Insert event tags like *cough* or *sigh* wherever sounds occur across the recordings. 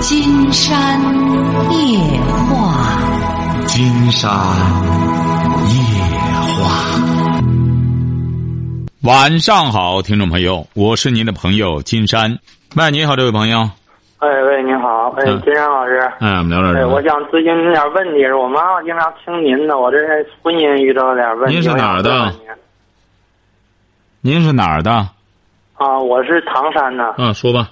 金山夜话，金山夜话。晚上好，听众朋友，我是您的朋友金山。喂，你好，这位朋友。哎喂，您好，哎，嗯金山老师，哎，我们聊聊哎，我想咨询您点问题，是我妈妈经常听您的，我这是婚姻遇到点问题。您是哪儿的您是哪儿的？啊，我是唐山的嗯，说吧。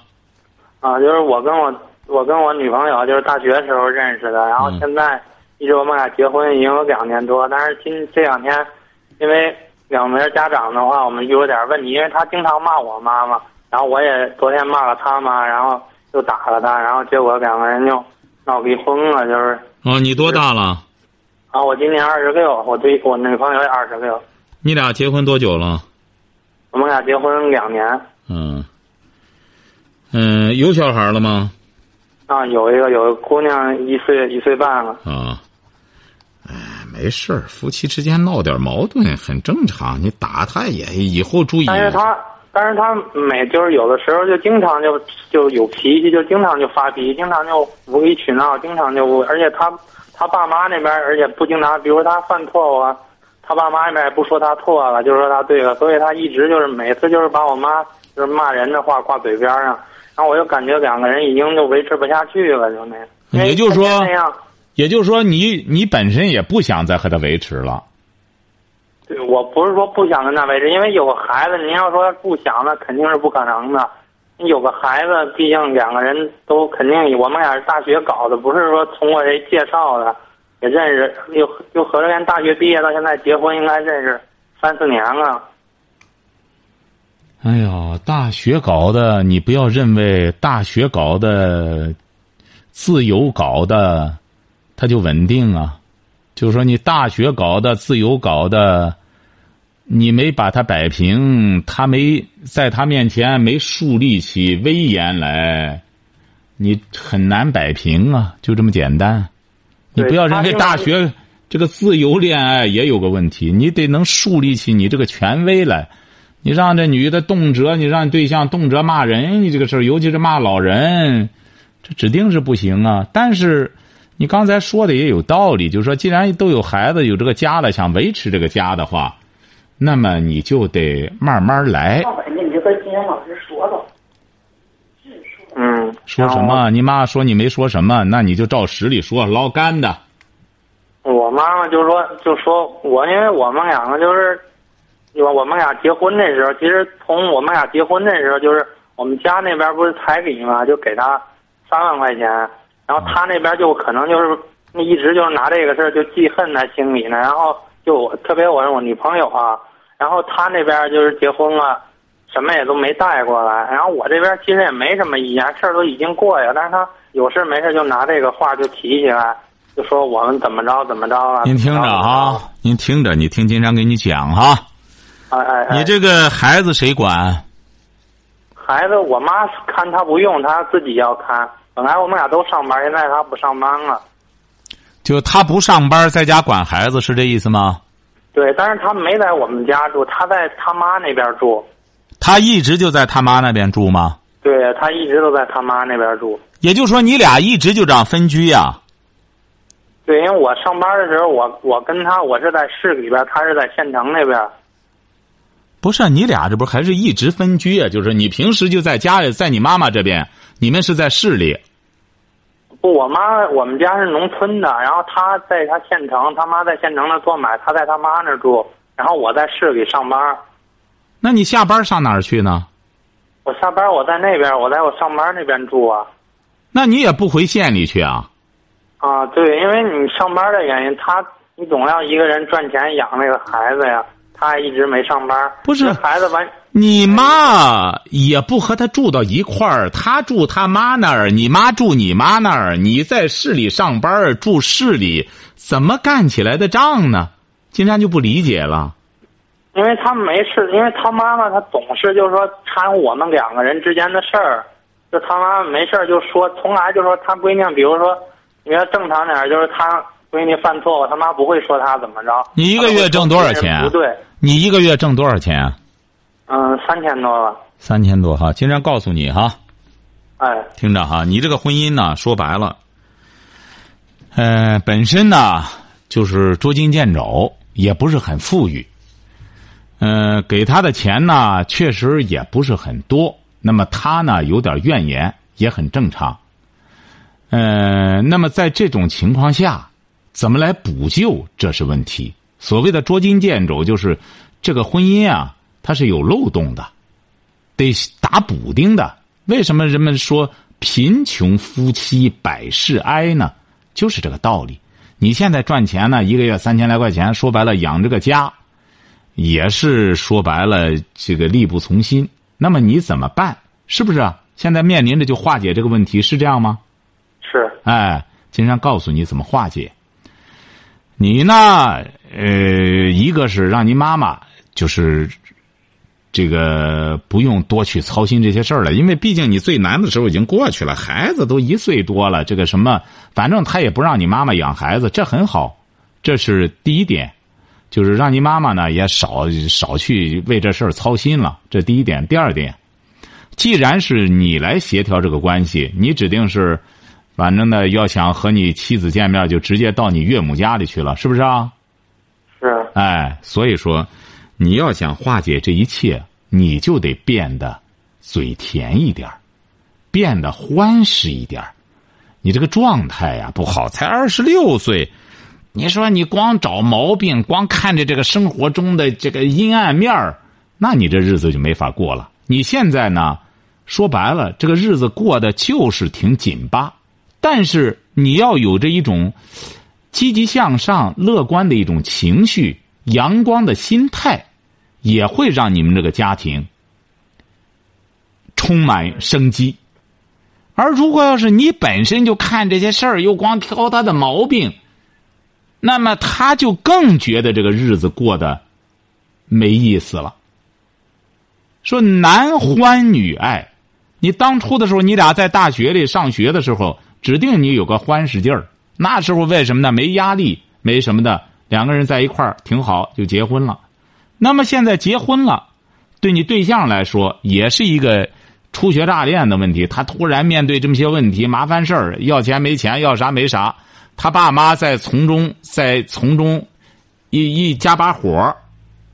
啊，就是我跟我我跟我女朋友就是大学时候认识的，然后嗯现在一直我们俩结婚已经有两年多，但是今这两天因为两边家长的话，我们有点问题，因为她经常骂我妈妈，然后我也昨天骂了她妈，然后又打了她，然后结果两个人就闹离婚了，就是。哦，你多大了？啊，我今年二十六，我对我女朋友也二十六，你俩结婚多久了？我们俩结婚两年。嗯。嗯，有小孩了吗？啊，有一个有个姑娘一岁一岁半了。啊。哎，没事儿，夫妻之间闹点矛盾很正常。你打他也以后注意。但是他，但是他每就是有的时候就经常就就有脾气，就经常就发脾气，经常就无理取闹，经常就而且他他爸妈那边而且不经常，比如他犯错误啊，他爸妈那边也不说他错了，就说他对了，所以他一直就是每次就是把我妈就是骂人的话挂嘴边上，然后我就感觉两个人已经就维持不下去了，就那样。也就是说。也就是说你，你本身也不想再和他维持了。对，我不是说不想跟他维持，因为有个孩子，您要说不想，那肯定是不可能的。你有个孩子，毕竟两个人都肯定，我们俩是大学搞的，不是说通过谁介绍的，也认识，又又合着连大学毕业到现在结婚，应该认识三四年了。哎呀，大学搞的，你不要认为大学搞的、自由搞的，它就稳定啊。就是说，你大学搞的、自由搞的，你没把它摆平，他没在他面前没树立起威严来，你很难摆平啊，就这么简单。你不要认为大学这个自由恋爱也有个问题，你得能树立起你这个权威来。你让这女的动辄，你让对象动辄骂人，你这个事儿，尤其是骂老人，这指定是不行啊。但是，你刚才说的也有道理，就是说，既然都有孩子，有这个家了，想维持这个家的话，*laughs* 那么你就得慢慢来。你就跟金山老师说了，嗯，说什么？你妈说你没说什么，那你就照实里说，捞干的。我妈妈就说，就说我，因为我们两个就是，我我们俩结婚那时候，其实从我们俩结婚那时候，就是我们家那边不是彩礼嘛，就给他三万块钱，然后他那边就可能就是一直就是拿这个事儿就记恨在心里呢，然后就我特别我是我女朋友啊，然后他那边就是结婚了，什么也都没带过来，然后我这边其实也没什么意见，事儿都已经过去了，但是他有事没事就拿这个话就提起来。就说我们怎么着怎么着了。您听着啊，您听着，你听金山给你讲哈。哎哎哎，你这个孩子谁管？孩子，我妈看他不用，他自己要看。本来我们俩都上班，现在他不上班了。就他不上班，在家管孩子，是这意思吗？对，但是他没在我们家住，他在他妈那边住。他一直就在他妈那边住吗？对他一直都在他妈那边住。也就是说，你俩一直就这样分居呀、对，因为我上班的时候，我我跟他，我是在市里边，他是在县城那边。不是，你俩这不还是一直分居啊？就是你平时就在家里，在你妈妈这边，你们是在市里。不，我妈我们家是农村的，然后她在她县城，她妈在县城那做买，她在她妈那住，然后我在市里上班。那你下班上哪儿去呢？我下班我在那边，我在我上班那边住啊。那你也不回县里去啊？啊，对，因为你上班的原因，他你总要一个人赚钱养那个孩子呀，他还一直没上班。不是孩子完，你妈也不和他住到一块儿，他住他妈那儿，你妈住你妈那儿，你在市里上班住市里，怎么干起来的账呢？金山就不理解了。因为他没事，因为他妈妈她总是就是说掺和我们两个人之间的事儿，就他妈妈没事就说，从来就说他闺女，比如说你要正常点儿，就是他闺女犯错误，他妈不会说她怎么着。你一个月挣多少钱不对，你一个月挣多少钱？嗯，三千多了。三千多哈。金山告诉你哈，哎，听着哈，你这个婚姻呢，说白了，呃，本身呢就是捉襟见肘，也不是很富裕。呃，给他的钱呢，确实也不是很多。那么他呢，有点怨言，也很正常。呃，那么在这种情况下，怎么来补救，这是问题。所谓的捉襟见肘，就是这个婚姻啊，它是有漏洞的，得打补丁的。为什么人们说贫穷夫妻百事哀呢？就是这个道理。你现在赚钱呢，一个月三千来块钱，说白了养这个家。也是说白了，这个力不从心。那么你怎么办？是不是啊？现在面临着就化解这个问题，是这样吗？是。哎，金山告诉你怎么化解。你呢？呃，一个是让你妈妈就是这个不用多去操心这些事儿了，因为毕竟你最难的时候已经过去了，孩子都一岁多了，这个什么，反正他也不让你妈妈养孩子，这很好，这是第一点。就是让你妈妈呢也少少去为这事儿操心了，这第一点。第二点，既然是你来协调这个关系，你指定是，反正呢要想和你妻子见面，就直接到你岳母家里去了，是不是啊？是。哎，所以说，你要想化解这一切，你就得变得嘴甜一点变得欢实一点你这个状态呀不好，才二十六岁。你说你光找毛病，光看着这个生活中的这个阴暗面儿，那你这日子就没法过了。你现在呢，说白了，这个日子过得就是挺紧巴，但是你要有着一种积极向上、乐观的一种情绪、阳光的心态，也会让你们这个家庭充满生机。而如果要是你本身就看这些事儿，又光挑他的毛病。那么他就更觉得这个日子过得没意思了。说男欢女爱，你当初的时候，你俩在大学里上学的时候，指定你有个欢实劲儿。那时候为什么呢？没压力，没什么的，两个人在一块儿挺好，就结婚了。那么现在结婚了，对你对象来说也是一个初学乍练的问题。他突然面对这么些问题、麻烦事儿，要钱没钱，要啥没啥。他爸妈在从中，在从中一一加把火，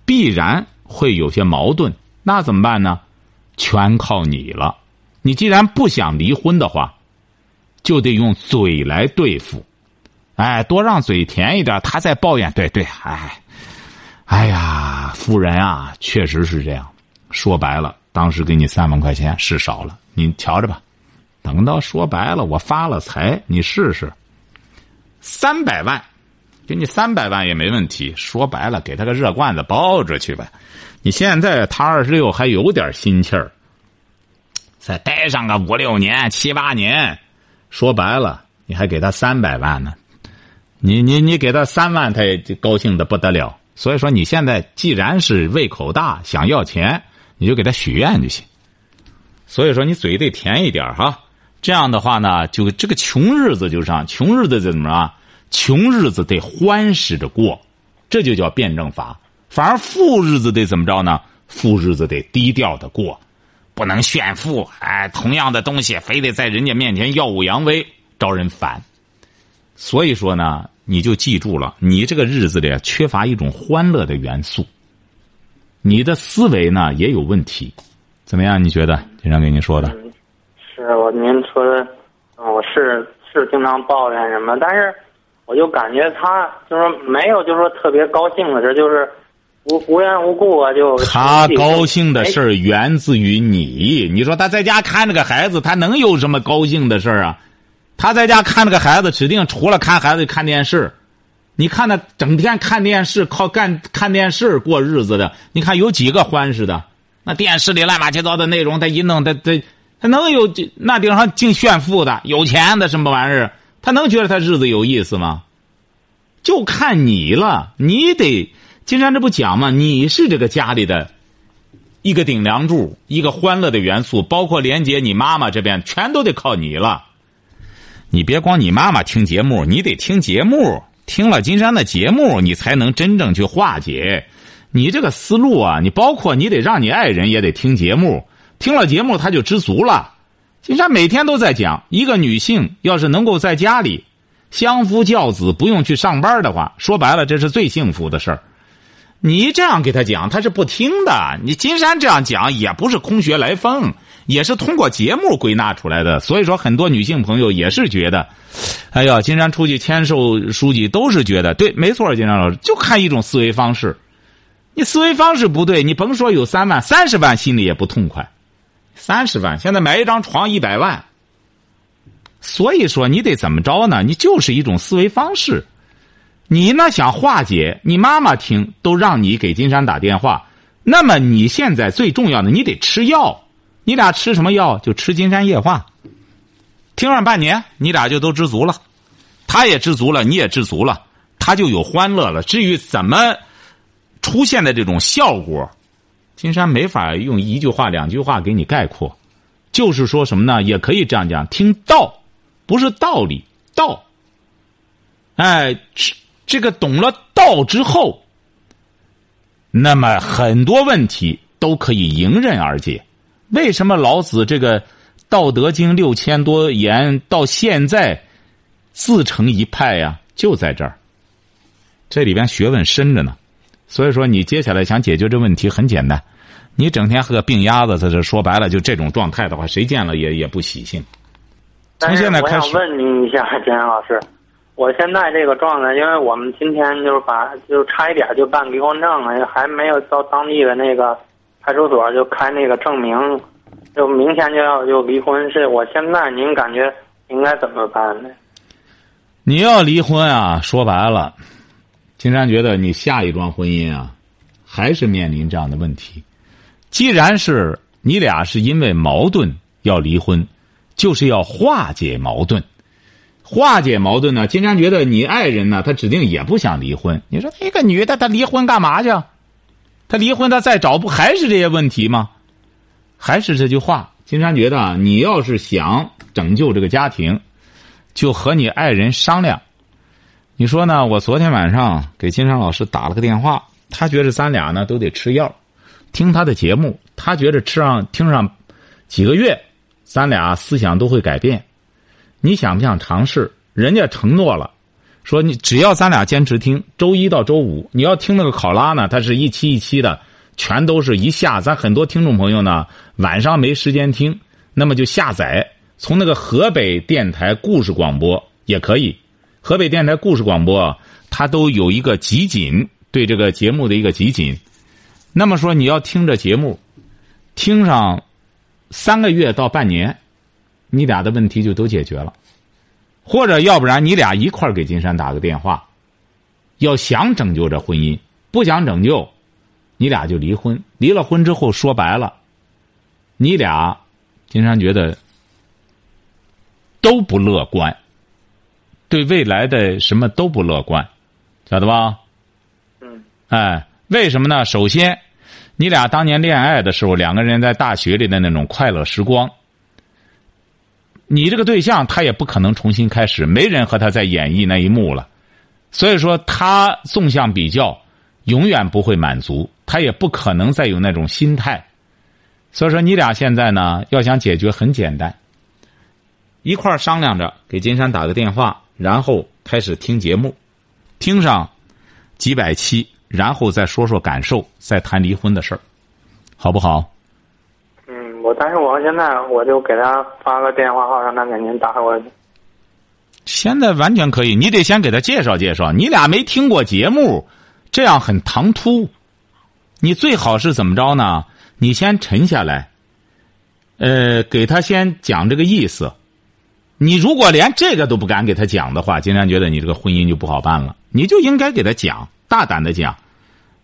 必然会有些矛盾。那怎么办呢？全靠你了。你既然不想离婚的话，就得用嘴来对付。哎，多让嘴甜一点。他在抱怨，对对，哎，哎呀，夫人啊，确实是这样。说白了，当时给你三万块钱是少了，你瞧着吧。等到说白了，我发了财，你试试。三百万，给你三百万也没问题。说白了，给他个热罐子包着去呗。你现在他二十六还有点心气儿，再待上个五六年、七八年，说白了，你还给他三百万呢。你你你给他三万，他也高兴的不得了。所以说，你现在既然是胃口大，想要钱，你就给他许愿就行。所以说，你嘴得甜一点哈。这样的话呢，就这个穷日子就上，穷日子怎么着？穷日子得欢实着过，这就叫辩证法。反而富日子得怎么着呢？富日子得低调的过，不能炫富。哎，同样的东西，非得在人家面前耀武扬威，招人烦。所以说呢，你就记住了，你这个日子里缺乏一种欢乐的元素，你的思维呢也有问题。怎么样？你觉得？经常给您说的。是我您说的，我是是经常抱怨什么，但是我就感觉他就是没有，就是说特别高兴的事，就是无无缘无故我就。他高兴的事儿源自于你，你说他在家看着个孩子，他能有什么高兴的事儿啊？他在家看着个孩子，指定除了看孩子看电视。你看他整天看电视，靠干看电视过日子的，你看有几个欢实的？那电视里乱七八糟的内容，他一弄，他他。他能有那顶上净炫富的、有钱的什么玩意儿？他能觉得他日子有意思吗？就看你了，你得金山这不讲吗？你是这个家里的一个顶梁柱，一个欢乐的元素，包括连接你妈妈这边，全都得靠你了。你别光你妈妈听节目，你得听节目，听了金山的节目，你才能真正去化解。你这个思路啊，你包括你得让你爱人也得听节目。听了节目，他就知足了。金山每天都在讲，一个女性要是能够在家里相夫教子，不用去上班的话，说白了，这是最幸福的事儿。你这样给他讲，他是不听的。你金山这样讲也不是空穴来风，也是通过节目归纳出来的。所以说，很多女性朋友也是觉得，哎呀，金山出去签售书籍都是觉得对，没错，金山老师就看一种思维方式。你思维方式不对，你甭说有三万、三十万，心里也不痛快。三十万，现在买一张床一百万。所以说，你得怎么着呢？你就是一种思维方式。你呢想化解？你妈妈听都让你给金山打电话。那么你现在最重要的，你得吃药。你俩吃什么药？就吃金山液化。听上半年，你俩就都知足了，他也知足了，你也知足了，他就有欢乐了。至于怎么出现的这种效果？金山没法用一句话、两句话给你概括，就是说什么呢？也可以这样讲：听道，不是道理，道。哎，这这个懂了道之后，那么很多问题都可以迎刃而解。为什么老子这个《道德经》六千多言到现在自成一派呀？就在这儿，这里边学问深着呢。所以说，你接下来想解决这问题很简单，你整天和个病鸭子在这说白了，就这种状态的话，谁见了也也不喜庆。从现在开始，我问您一下，金山老师，我现在这个状态，因为我们今天就是把就差一点就办离婚证了，还没有到当地的那个派出所就开那个证明，就明天就要就离婚，是我现在您感觉应该怎么办呢？你要离婚啊？说白了。金山觉得你下一桩婚姻啊，还是面临这样的问题。既然是你俩是因为矛盾要离婚，就是要化解矛盾。化解矛盾呢？金山觉得你爱人呢，他指定也不想离婚。你说一个女的，她离婚干嘛去？她离婚，她再找不还是这些问题吗？还是这句话，金山觉得你要是想拯救这个家庭，就和你爱人商量。你说呢？我昨天晚上给金山老师打了个电话，他觉得咱俩呢都得吃药，听他的节目，他觉得吃上听上几个月，咱俩思想都会改变。你想不想尝试？人家承诺了，说你只要咱俩坚持听，周一到周五，你要听那个考拉呢，它是一期一期的，全都是一下。咱很多听众朋友呢晚上没时间听，那么就下载从那个河北电台故事广播也可以。河北电台故事广播，它都有一个集锦，对这个节目的一个集锦。那么说，你要听这节目，听上三个月到半年，你俩的问题就都解决了。或者要不然，你俩一块儿给金山打个电话，要想拯救这婚姻，不想拯救，你俩就离婚。离了婚之后，说白了，你俩，金山觉得都不乐观。对未来的什么都不乐观，晓得吧？嗯。哎，为什么呢？首先，你俩当年恋爱的时候，两个人在大学里的那种快乐时光，你这个对象他也不可能重新开始，没人和他在演绎那一幕了。所以说，他纵向比较，永远不会满足，他也不可能再有那种心态。所以说，你俩现在呢，要想解决，很简单，一块商量着给金山打个电话。然后开始听节目，听上几百期，然后再说说感受，再谈离婚的事儿，好不好？我但是我现在我就给他发个电话号，让他给您打过去。现在完全可以，你得先给他介绍介绍，你俩没听过节目，这样很唐突。你最好是怎么着呢？你先沉下来，呃，给他先讲这个意思。你如果连这个都不敢给他讲的话，金山觉得你这个婚姻就不好办了。你就应该给他讲，大胆的讲。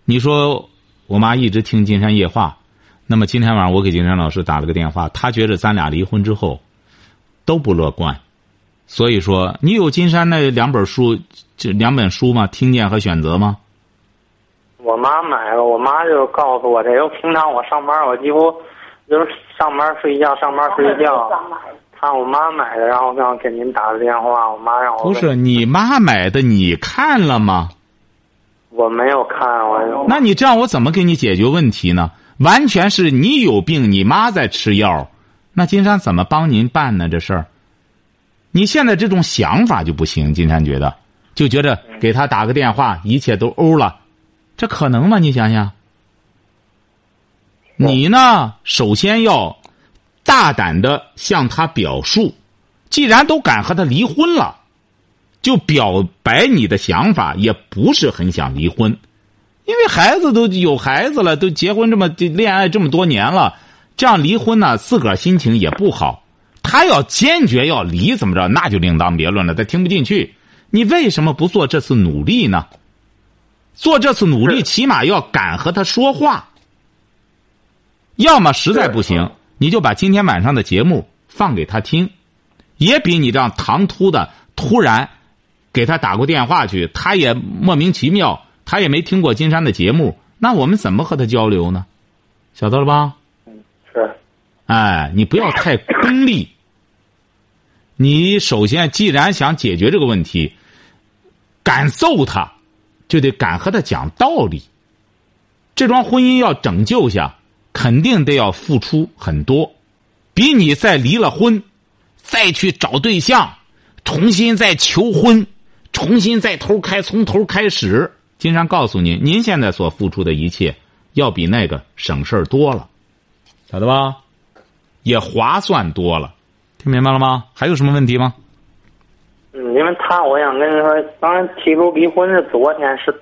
你说我妈一直听金山夜话，那么今天晚上我给金山老师打了个电话，他觉得咱俩离婚之后都不乐观。所以说，你有金山那两本书，这两本书吗？听见和选择吗？我妈买了，我妈就告诉我这个。平常我上班，我几乎就是上班睡觉，上班睡觉。看我妈买的，然后让给您打个电话。我妈让我不是你妈买的，你看了吗？我没有看，我那你这样我怎么给你解决问题呢？完全是你有病，你妈在吃药，那金山怎么帮您办呢？这事儿，你现在这种想法就不行。金山觉得，就觉得给他打个电话，一切都欧了，这可能吗？你想想。你呢？首先要大胆的向他表述，既然都敢和他离婚了，就表白你的想法，也不是很想离婚，因为孩子都有孩子了，都结婚这么恋爱这么多年了，这样离婚呢，自个儿心情也不好。他要坚决要离，怎么着？那就另当别论了。他听不进去，你为什么不做这次努力呢？做这次努力，起码要敢和他说话。要么实在不行，你就把今天晚上的节目放给他听，也比你这样唐突的突然给他打过电话去，他也莫名其妙，他也没听过金山的节目，那我们怎么和他交流呢？晓得了吧？嗯，是。哎，你不要太功利。你首先既然想解决这个问题，敢揍他，就得敢和他讲道理。这桩婚姻要拯救下。肯定得要付出很多，比你再离了婚，再去找对象，重新再求婚，重新再头开从头开始。金山告诉您，您现在所付出的一切，要比那个省事儿多了，晓得吧？也划算多了，听明白了吗？还有什么问题吗？嗯，因为他，我想跟你说，当然提出离婚是昨天，是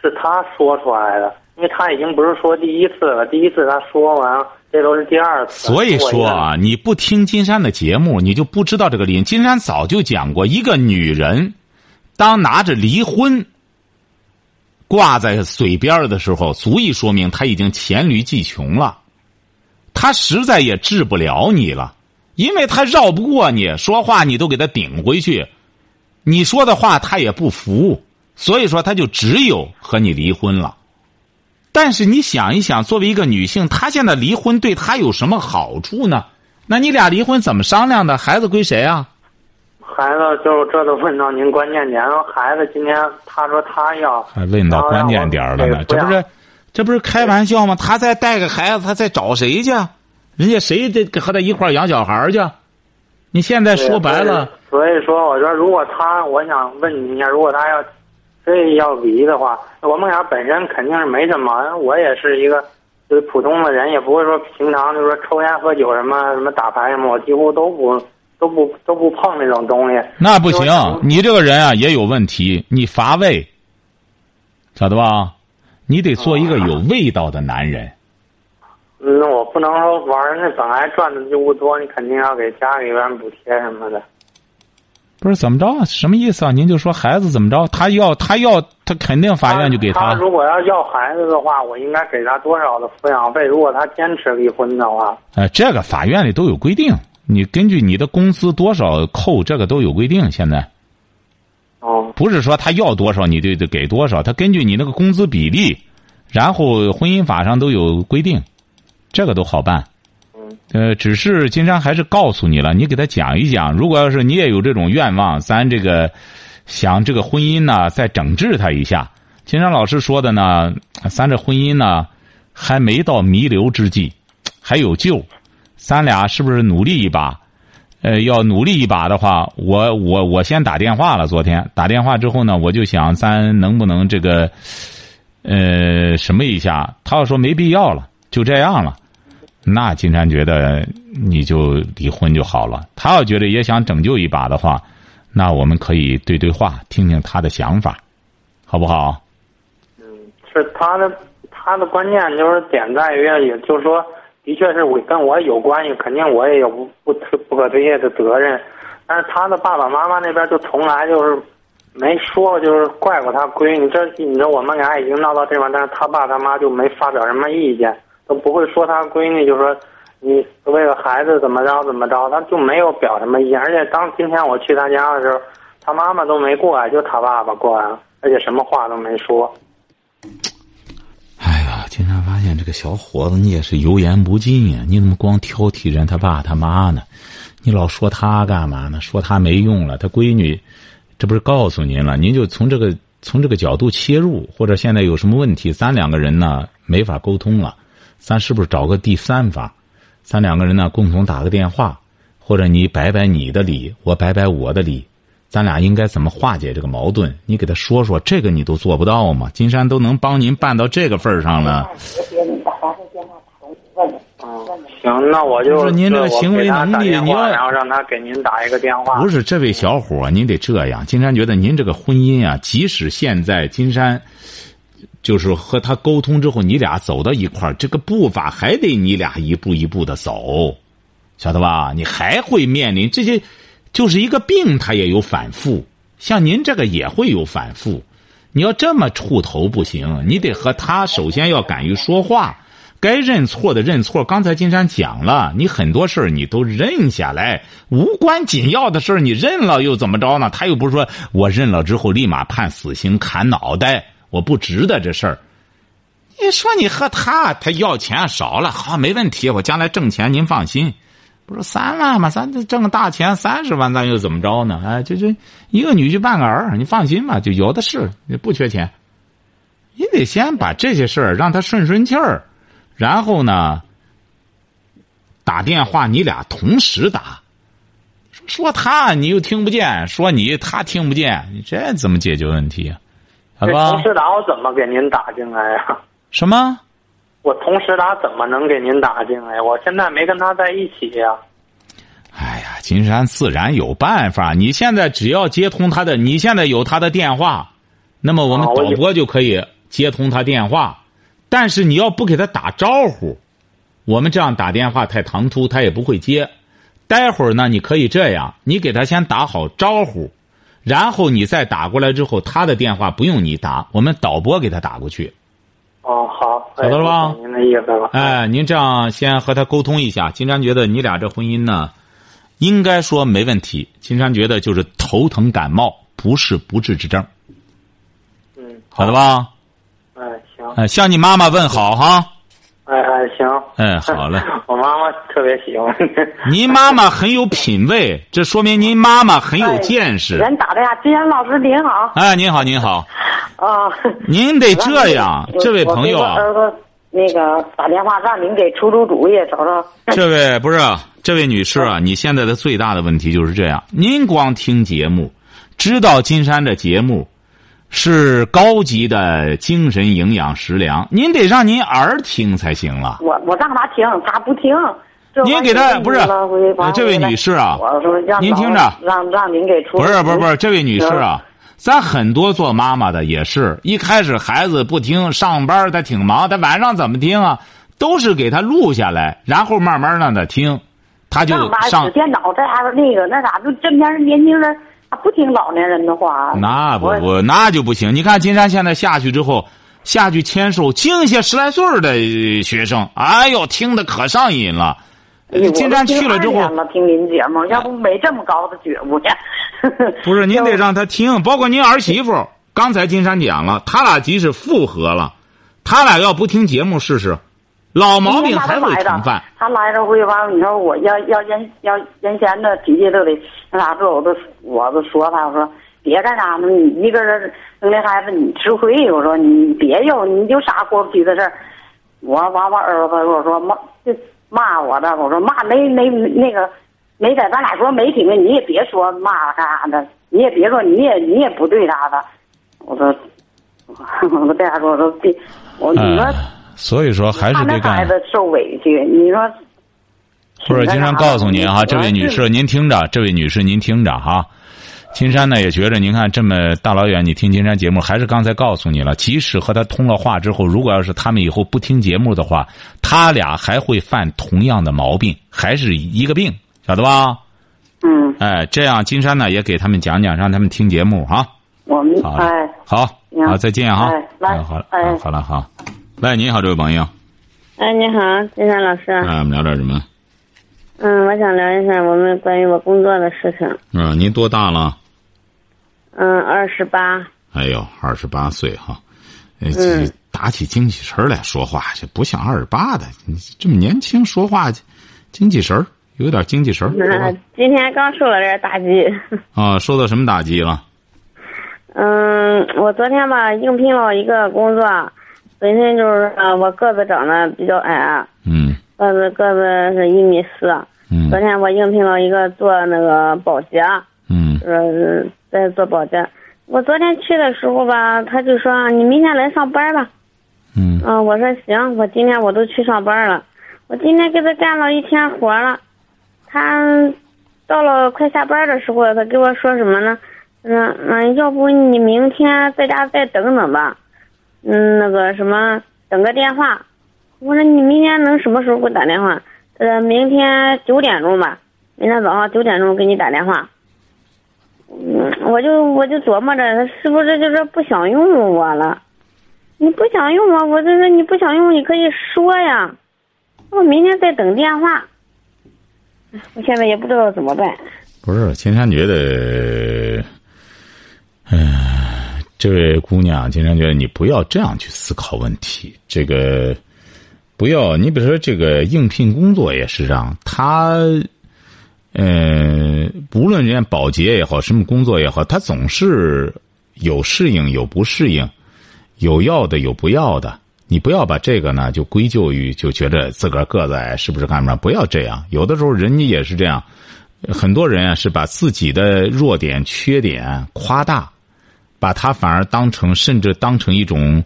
是他说出来的。因为他已经不是说第一次了，第一次他说完，这都是第二次。所以说啊，你不听金山的节目，你就不知道这个理。金山早就讲过，一个女人，当拿着离婚挂在嘴边的时候，足以说明他已经黔驴技穷了。他实在也治不了你了，因为他绕不过你，说话你都给他顶回去，你说的话他也不服，所以说他就只有和你离婚了。但是你想一想，作为一个女性，她现在离婚对她有什么好处呢？那你俩离婚怎么商量的？孩子归谁啊？孩子就这都问到您关键点了。孩子今天他说他要，还问到关键点了呢？这不是，这不是开玩笑吗？他再带个孩子，他再找谁去？人家谁得和他一块养小孩去？你现在说白了，所以说我说，如果他，我想问你一下，如果他要。非要离的话，我们俩本身肯定是没什么。我也是一个就是普通的人，也不会说平常就是说抽烟喝酒什么什么打牌什么，我几乎都不都不都不碰那种东西。那不行，你这个人啊也有问题，你乏味，晓得吧？你得做一个有味道的男人。那我不能说玩那本来赚的就不多，你肯定要给家里边补贴什么的。不是怎么着？什么意思啊？您就说孩子怎么着？他要他要他肯定法院就给他。他如果要要孩子的话，我应该给他多少的抚养费？如果他坚持离婚的话，哎，这个法院里都有规定。你根据你的工资多少扣，这个都有规定。现在，哦，不是说他要多少你就得给多少，他根据你那个工资比例，然后婚姻法上都有规定，这个都好办。呃，只是金山还是告诉你了，你给他讲一讲。如果要是你也有这种愿望，咱这个想这个婚姻呢，再整治他一下。金山老师说的呢，咱这婚姻呢还没到弥留之际，还有救。咱俩是不是努力一把？呃，要努力一把的话，我我我先打电话了。昨天打电话之后呢，我就想咱能不能这个呃什么一下？他要说没必要了，就这样了。那金山觉得你就离婚就好了。他要觉得也想拯救一把的话，那我们可以对对话，听听他的想法，好不好？嗯，是他的，他的观念就是点在于，也就是说，的确是我跟我有关系，肯定我也有不不不可推卸的责任。但是他的爸爸妈妈那边就从来就是没说，就是怪过他闺女。这你知道我们俩已经闹到这块，但是他爸他妈就没发表什么意见。都不会说他闺女，就说你为了孩子怎么着怎么着，他就没有表什么意见。而且当今天我去他家的时候，他妈妈都没过来，就他爸爸过来了，而且什么话都没说。经常发现这个小伙子，你也是油盐不进呀！你怎么光挑剔人他爸他妈呢？你老说他干嘛呢？说他没用了，他闺女，这不是告诉您了？您就从这个从这个角度切入，或者现在有什么问题，咱两个人呢没法沟通了。咱是不是找个第三方？咱两个人呢共同打个电话，或者你摆摆你的理，我摆摆我的理，咱俩应该怎么化解这个矛盾？你给他说说，这个你都做不到吗？金山都能帮您办到这个份儿上了。嗯，行，那我就就是您这个行为能力我给他打电话你要然后让他给您打一个电话。不是这位小伙，您得这样。金山觉得您这个婚姻啊，即使现在金山就是和他沟通之后，你俩走到一块儿，这个步伐还得你俩一步一步的走，晓得吧？你还会面临这些，就是一个病，它也有反复。像您这个也会有反复，你要这么怵头不行，你得和他首先要敢于说话。该认错的认错，刚才金山讲了，你很多事儿你都认下来，无关紧要的事儿你认了又怎么着呢？他又不是说我认了之后立马判死刑砍脑袋，我不值得这事儿。你说你和他，他要钱少了，好没问题，我将来挣钱您放心。不是三万嘛？咱这挣个大钱三十万，咱又怎么着呢？哎，就就一个女婿半个儿，你放心吧，就有的是，你不缺钱。你得先把这些事儿让他顺顺气儿。然后呢，打电话你俩同时打，说他你又听不见，说你他听不见，你这怎么解决问题啊？好吧？同时打我怎么给您打进来呀？什么？我同时打怎么能给您打进来？我现在没跟他在一起呀。哎呀，金山自然有办法。你现在只要接通他的，你现在有他的电话，那么我们导播就可以接通他电话。但是你要不给他打招呼，我们这样打电话太唐突，他也不会接。待会儿呢，你可以这样，你给他先打好招呼，然后你再打过来之后，他的电话不用你打，我们导播给他打过去。哦，好，晓得了吧？您的意思了。哎，您这样先和他沟通一下。金山觉得你俩这婚姻呢，应该说没问题。金山觉得就是头疼感冒，不是不治之症。嗯，好的吧？哎，行。哎，向你妈妈问好哈。哎哎，行。哎，好嘞。*laughs* 我妈妈特别喜欢。*laughs* 您妈妈很有品位，这说明您妈妈很有见识。人打的呀，金山老师您好。哎，您好，您好。啊。您得这样，这位朋友啊。儿子，那个打电话让您给出出主意，找找。*laughs* 这位不是这位女士啊，你现在的最大的问题就是这样，您光听节目，知道金山的节目。是高级的精神营养食粮，您得让您儿听才行了。我我让他听，他不听。您给他不是这位女士啊？您听着，让让您给出。不是不是不是，这位女士啊，咱很多做妈妈的也是一开始孩子不听，上班他挺忙，他晚上怎么听啊？都是给他录下来，然后慢慢让他听，他就上电脑这样那个那啥，就这边年轻人。他不听老年人的话，那不不那就不行。你看金山现在下去之后，下去签售，净些十来岁的学生，哎呦，听的可上瘾了。金山去了之后，听您节目，要不没这么高的觉悟呢。*laughs* 不是，您得让他听，包括您儿媳妇。*laughs* 刚才金山讲了，他俩即使复合了，他俩要不听节目试试。老毛病还会重犯。他来着回完，你说我要要原要原先的脾气都得那啥子，我都我都说他，我说别干啥呢？你一个人生的孩子你吃亏，我说你别有你有啥过不去的事儿。我完我儿子我说骂就骂我的，我说骂没没那个没在咱俩说没听你也别说骂干啥的，你也别说你也你也不对啥的。我说我这样说我说别我你说。所以说还是得干。孩子受委屈，你说。或者金山告诉您哈，这位女士您听着，这位女士您听着哈。金山呢也觉着，您看这么大老远你听金山节目，还是刚才告诉你了，即使和他通了话之后，如果要是他们以后不听节目的话，他俩还会犯同样的毛病，还是一个病，晓得吧？嗯。哎，这样金山呢也给他们讲讲，让他们听节目哈。我们哎，好，好，再见哈。哎，来，好了，哎好了，好。喂，你好，这位朋友。哎，你好，金山老师。哎，我们聊点什么？嗯，我想聊一下我们关于我工作的事情。嗯，您多大了？嗯，二十八。哎呦，二十八岁哈，嗯，打起精气神来说话，这不像二十八的，你这么年轻说话，精气神有点精气神儿今天刚受了点打击。*laughs* 啊，受到什么打击了？嗯，我昨天吧应聘了一个工作。本身就是啊，我个子长得比较矮，嗯，个子个子是一米四。嗯昨天我应聘了一个做那个保洁，嗯呃，在做保洁。我昨天去的时候吧，他就说你明天来上班吧。嗯嗯、我说行，我今天我都去上班了。我今天给他干了一天活了，他到了快下班的时候，他给我说什么呢？他说嗯，要不你明天在家再等等吧，嗯，那个什么，等个电话。我说你明天能什么时候给我打电话？他说明天九点钟吧，明天早上九点钟给你打电话。嗯，我就我就琢磨着他是不是就是不想用我了？你不想用我，我就说你不想用，你可以说呀。我明天再等电话。唉我现在也不知道怎么办。不是，青山觉得，呃，这位姑娘，经常觉得你不要这样去思考问题。这个不要，你比如说这个应聘工作也是这样，他，呃，不论人家保洁也好，什么工作也好，他总是有适应有不适应，有要的有不要的。你不要把这个呢就归咎于就觉得自个儿个子矮是不是干嘛？不要这样，有的时候人家也是这样。很多人啊是把自己的弱点、缺点夸大，把它反而当成甚至当成一种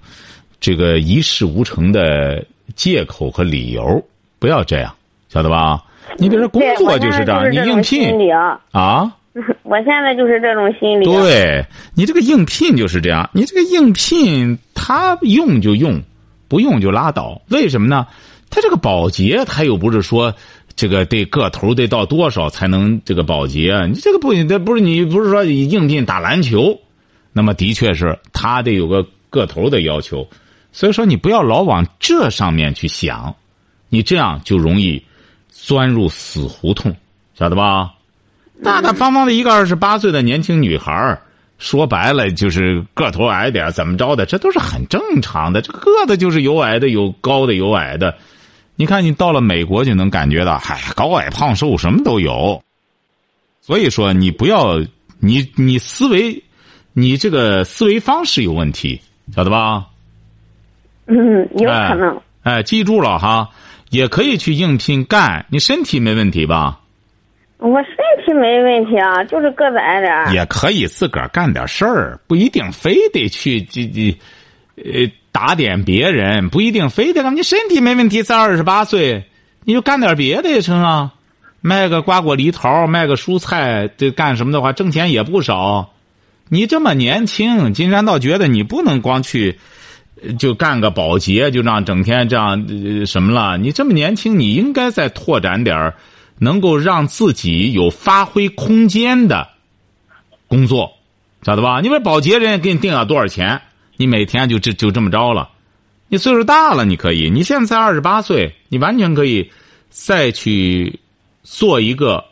这个一事无成的借口和理由。不要这样，晓得吧？你比如说工，作就是这样，你应聘理啊。啊，我现在就是这种心理。，对你这个应聘就是这样，你这个应聘他用就用，不用就拉倒。为什么呢？他这个保洁他又不是说这个得个头得到多少才能这个保洁啊？你这个不，这不是你不是说应聘打篮球，那么的确是他得有个个头的要求。所以说你不要老往这上面去想，你这样就容易钻入死胡同，晓得吧？大大方方的一个二十八岁的年轻女孩，说白了就是个头矮点怎么着的，这都是很正常的。这个个子就是有矮的，有高的，有矮的。你看，你到了美国就能感觉到，嗨，高矮胖瘦什么都有。所以说，你不要，你你思维，你这个思维方式有问题，晓得吧？嗯，有可能。哎，记住了哈，也可以去应聘干。你身体没问题吧？我身体没问题啊，就是个子矮点儿。也可以自个儿干点事儿，不一定非得去这这，呃，打点别人，不一定非得干。你身体没问题，才二十八岁，你就干点别的也成啊。卖个瓜果梨桃，卖个蔬菜，这干什么的话，挣钱也不少。你这么年轻，金山倒觉得你不能光去，就干个保洁，就让整天这样、呃、什么了。你这么年轻，你应该再拓展点儿能够让自己有发挥空间的工作，晓得吧？因为保洁人家给你定了多少钱，你每天就这就这么着了。你岁数大了，你可以，你现在才二十八岁，你完全可以再去做一个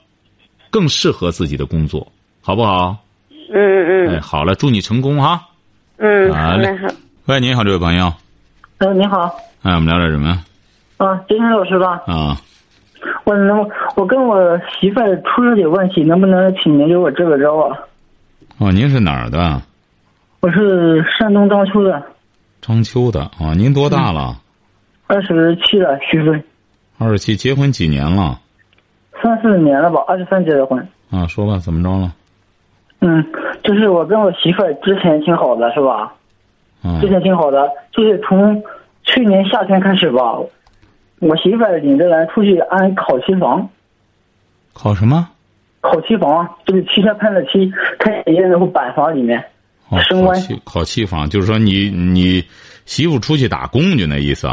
更适合自己的工作，好不好？嗯嗯哎，嗯好了，祝你成功哈！嗯，好嘞好嘞好。喂，你好，这位朋友，嗯，你好，哎，我们聊点什么啊，金山老师吧？啊？我能，我跟我媳妇儿出了点问题，能不能请您给我支个招啊？哦，您是哪儿的？我是山东章丘的，章丘的啊？您多大了？二十七了，虚岁，二十七，结婚几年了？三四年了吧，二十三结的婚。啊，说吧，怎么着了？嗯，就是我跟我媳妇儿之前挺好的，是吧？嗯之前挺好的，就是从去年夏天开始吧，我媳妇儿领着人出去安烤漆房，烤什么？烤漆房就是汽车喷了漆，开烟然后板房里面。哦，烤漆烤漆房，就是说你你媳妇出去打工就那意思。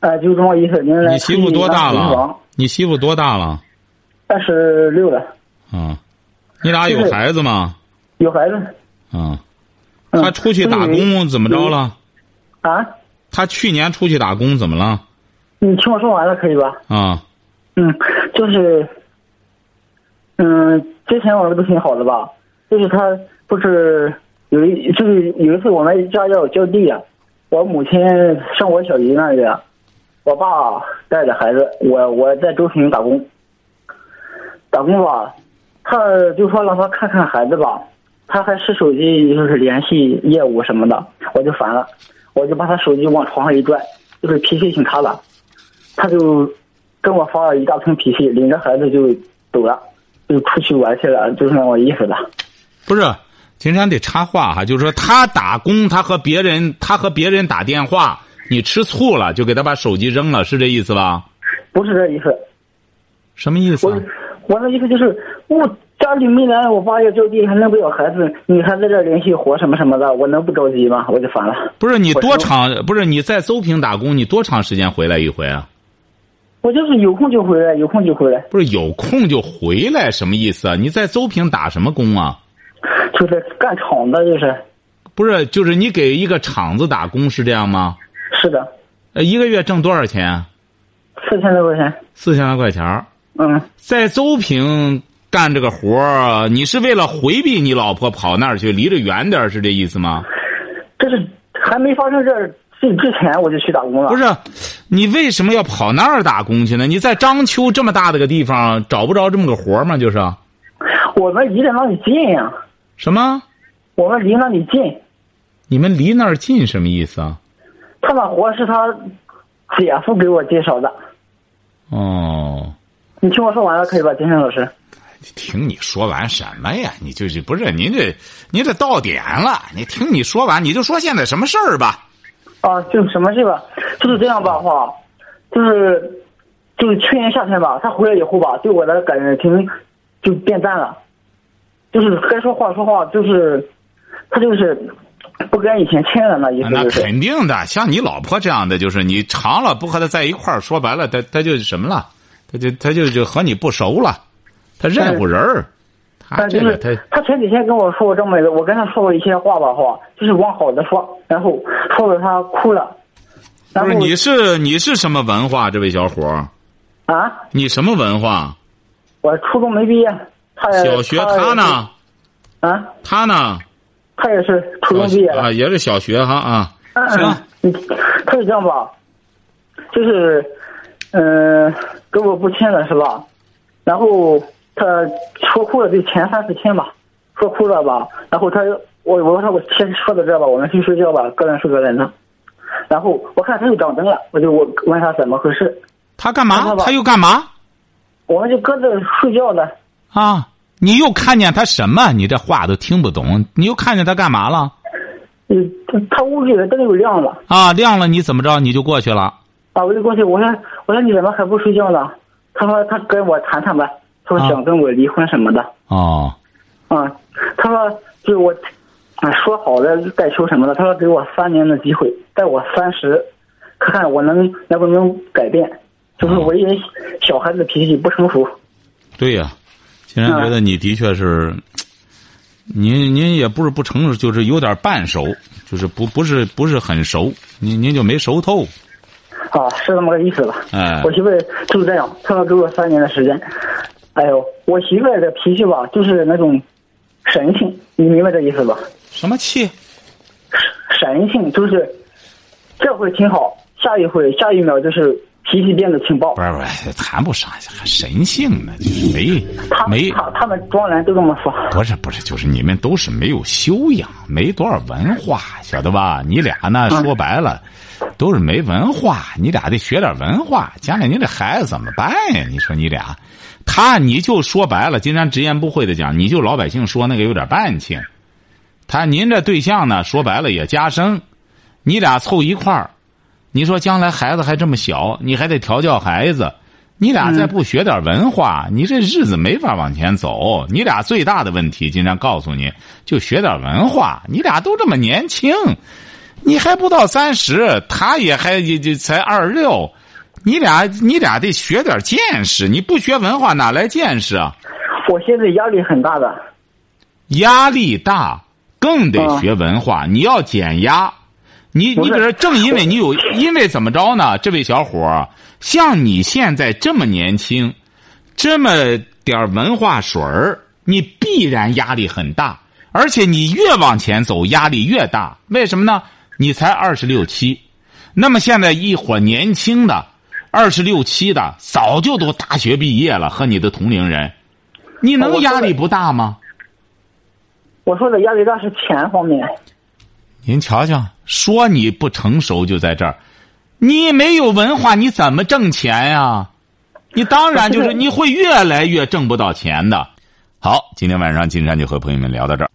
呃，就这么意思。您你媳妇多大了？你媳妇多大了？二十六了，啊，你俩有孩子吗？有孩子。啊，嗯他出去打工怎么着了？啊？他去年出去打工怎么了？你听我说完了可以吧？啊，嗯，就是，嗯，之前玩的不挺好的吧？就是他不是有一就是有一次我们家要浇地啊，我母亲上我小姨那里啊，我爸带着孩子，我我在周平打工，打工吧，他就说让他看看孩子吧，他还是手机就是联系业务什么的，我就烦了，我就把他手机往床上一拽，就是脾气挺差的，他就跟我发了一大通脾气，领着孩子就走了，就出去玩去了，就是那种意思了。不是，金山得插话哈，就是说他打工，他和别人，他和别人打电话，你吃醋了，就给他把手机扔了，是这意思吧？不是这意思，什么意思我？我的意思就是，我家里没人，我爸要就地，还弄不了孩子，你还在这儿联系活什么什么的，我能不着急吗？我就烦了。不是你多长？不是你在邹平打工，你多长时间回来一回啊？我就是有空就回来，有空就回来，不是有空就回来，什么意思啊？你在邹平打什么工啊？就是干厂子，就是不是，就是你给一个厂子打工是这样吗？是的，呃，一个月挣多少钱？啊四千多块钱。四千来块钱儿嗯，在邹平干这个活儿，你是为了回避你老婆跑那儿去，离着远点儿，是这意思吗？这是还没发生这这之前我就去打工了。不是，你为什么要跑那儿打工去呢？你在章丘这么大的个地方找不着这么个活儿吗？就是我们离得那里近呀、什么？我们离那里近。你们离那儿近什么意思啊？他那活是他姐夫给我介绍的。哦，你听我说完了可以吧，金山老师？听你说完什么呀？你就是不是您这您这到点了？你听你说完，你就说现在什么事儿吧？啊，就什么事吧，就是这样吧，哈，就是就是去年夏天吧，他回来以后吧，对我的感情就变淡了，就是该说话说话，就是他就是不跟以前亲了那意思那就是。肯定的，像你老婆这样的，就是你长了不和她在一块儿，说白了，她她就什么了？她就她就就和你不熟了，她认乎人儿。她但就是这个她他前几天跟我说过这么一个，我跟他说过一些话吧，话就是往好的说，然后说的他哭了，不是你是你是什么文化？这位小伙儿，啊，你什么文化？我初中没毕业，他小学他呢？啊，他呢？他也是初中毕业啊，也是小学哈啊。嗯行，嗯，他是这样吧，就是，嗯、跟我不亲了是吧？然后他说哭了，就前三四天吧，说哭了吧。然后他我我说我先说到这吧，我们去睡觉吧，各人睡各人的。然后我看他又长灯了，我就我问他怎么回事，他干嘛？他又干嘛？我们就搁这睡觉呢。啊！你又看见他什么？你这话都听不懂。你又看见他干嘛了？嗯，他他屋里的灯又亮了啊，亮了，你怎么着？你就过去了。啊！我就过去，我说我说你怎么还不睡觉呢？他说他跟我谈谈呗，他说啊想跟我离婚什么的。啊，啊，他说就是我，啊，说好了带球什么的，他说给我三年的机会，在我三十，看看我能能不能改变。就是我因为小孩子脾气不成熟，对呀、竟然觉得你的确是，您您也不是不成熟，就是有点半熟，就是不不是不是很熟，您您就没熟透。啊，是这么个意思吧？哎我媳妇就是这样，她说给我三年的时间。哎呦，我媳妇儿的脾气吧，就是那种神性，你明白这意思吧？什么气？神性就是这会挺好，下一回下一秒就是脾气变得挺暴不。是不是，谈不上还神性呢，就是没他没他他们庄人都这么说。不是不是，就是你们都是没有修养，没多少文化，晓得吧？你俩呢，嗯说白了，都是没文化。你俩得学点文化，将来你这孩子怎么办呀？你说你俩，他你就说白了，经常直言不讳的讲，你就老百姓说那个有点半情。他您这对象呢，说白了也加生，你俩凑一块儿，你说将来孩子还这么小，你还得调教孩子，你俩再不学点文化，你这日子没法往前走。你俩最大的问题，经常告诉你，就学点文化。你俩都这么年轻，你还不到三十，他也还也就才二十六，你俩你俩得学点见识。你不学文化哪来见识啊？我现在压力很大的，压力大，更得学文化。你要减压。你你比如说，正因为你有，因为怎么着呢？这位小伙儿，像你现在这么年轻，这么点儿文化水儿，你必然压力很大，而且你越往前走，压力越大。为什么呢？你才二十六七，那么现在一伙年轻的二十六七的，早就都大学毕业了，和你的同龄人，你能压力不大吗？我说的压力大是钱方面。您瞧瞧，说你不成熟就在这儿，你没有文化，你怎么挣钱呀？你当然就是 *laughs* 你会越来越挣不到钱的。好，今天晚上金山就和朋友们聊到这儿。